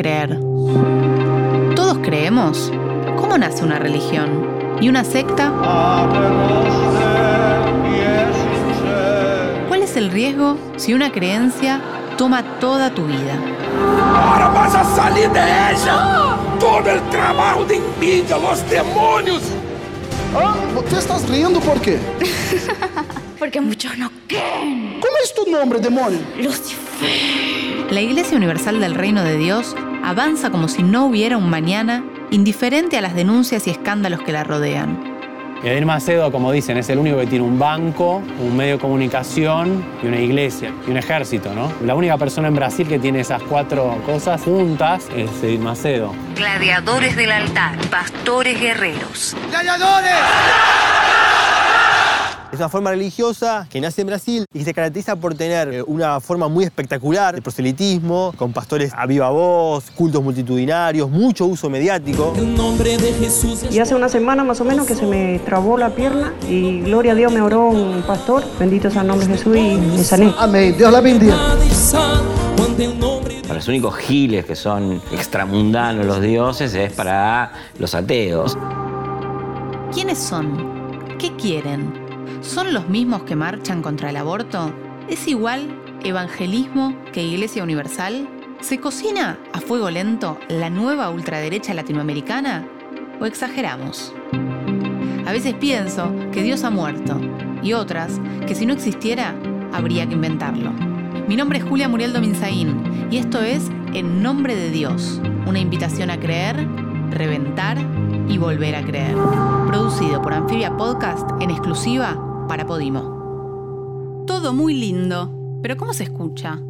creer? ¿Todos creemos? ¿Cómo nace una religión? ¿Y una secta? ¿Cuál es el riesgo si una creencia toma toda tu vida? Ahora vas a salir de ella. Todo el trabajo de envidia, los demonios. Ah, ¿Te estás riendo por qué? Porque muchos no creen. ¿Cómo es tu nombre, demonio? Lucifer. La Iglesia Universal del Reino de Dios avanza como si no hubiera un mañana, indiferente a las denuncias y escándalos que la rodean. Edir Macedo, como dicen, es el único que tiene un banco, un medio de comunicación y una iglesia y un ejército, ¿no? La única persona en Brasil que tiene esas cuatro cosas juntas es Edir Macedo. Gladiadores del altar, pastores guerreros. Es una forma religiosa que nace en Brasil y que se caracteriza por tener eh, una forma muy espectacular de proselitismo, con pastores a viva voz, cultos multitudinarios, mucho uso mediático. Y hace una semana más o menos que se me trabó la pierna y gloria a Dios me oró un pastor, bendito sea el nombre de Jesús y me sané. Amén. Dios la bendiga. Para los únicos giles que son extramundanos los dioses es para los ateos. ¿Quiénes son? ¿Qué quieren? ¿Son los mismos que marchan contra el aborto? ¿Es igual evangelismo que Iglesia Universal? ¿Se cocina a fuego lento la nueva ultraderecha latinoamericana? ¿O exageramos? A veces pienso que Dios ha muerto y otras que si no existiera habría que inventarlo. Mi nombre es Julia Muriel Dominzaín y esto es En Nombre de Dios, una invitación a creer, reventar y volver a creer. Producido por Amphibia Podcast en exclusiva para Podimo. Todo muy lindo, pero ¿cómo se escucha?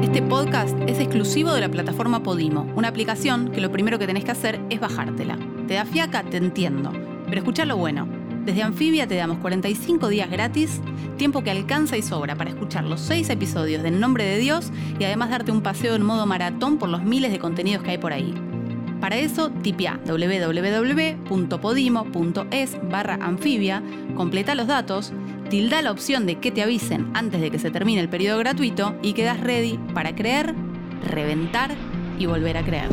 Este podcast es exclusivo de la plataforma Podimo, una aplicación que lo primero que tenés que hacer es bajártela. Te da fiaca, te entiendo, pero escucha lo bueno. Desde Amphibia te damos 45 días gratis, tiempo que alcanza y sobra para escuchar los 6 episodios de En Nombre de Dios y además darte un paseo en modo maratón por los miles de contenidos que hay por ahí. Para eso, tipia www.podimo.es barra anfibia, completa los datos, tilda la opción de que te avisen antes de que se termine el periodo gratuito y quedas ready para creer, reventar y volver a creer.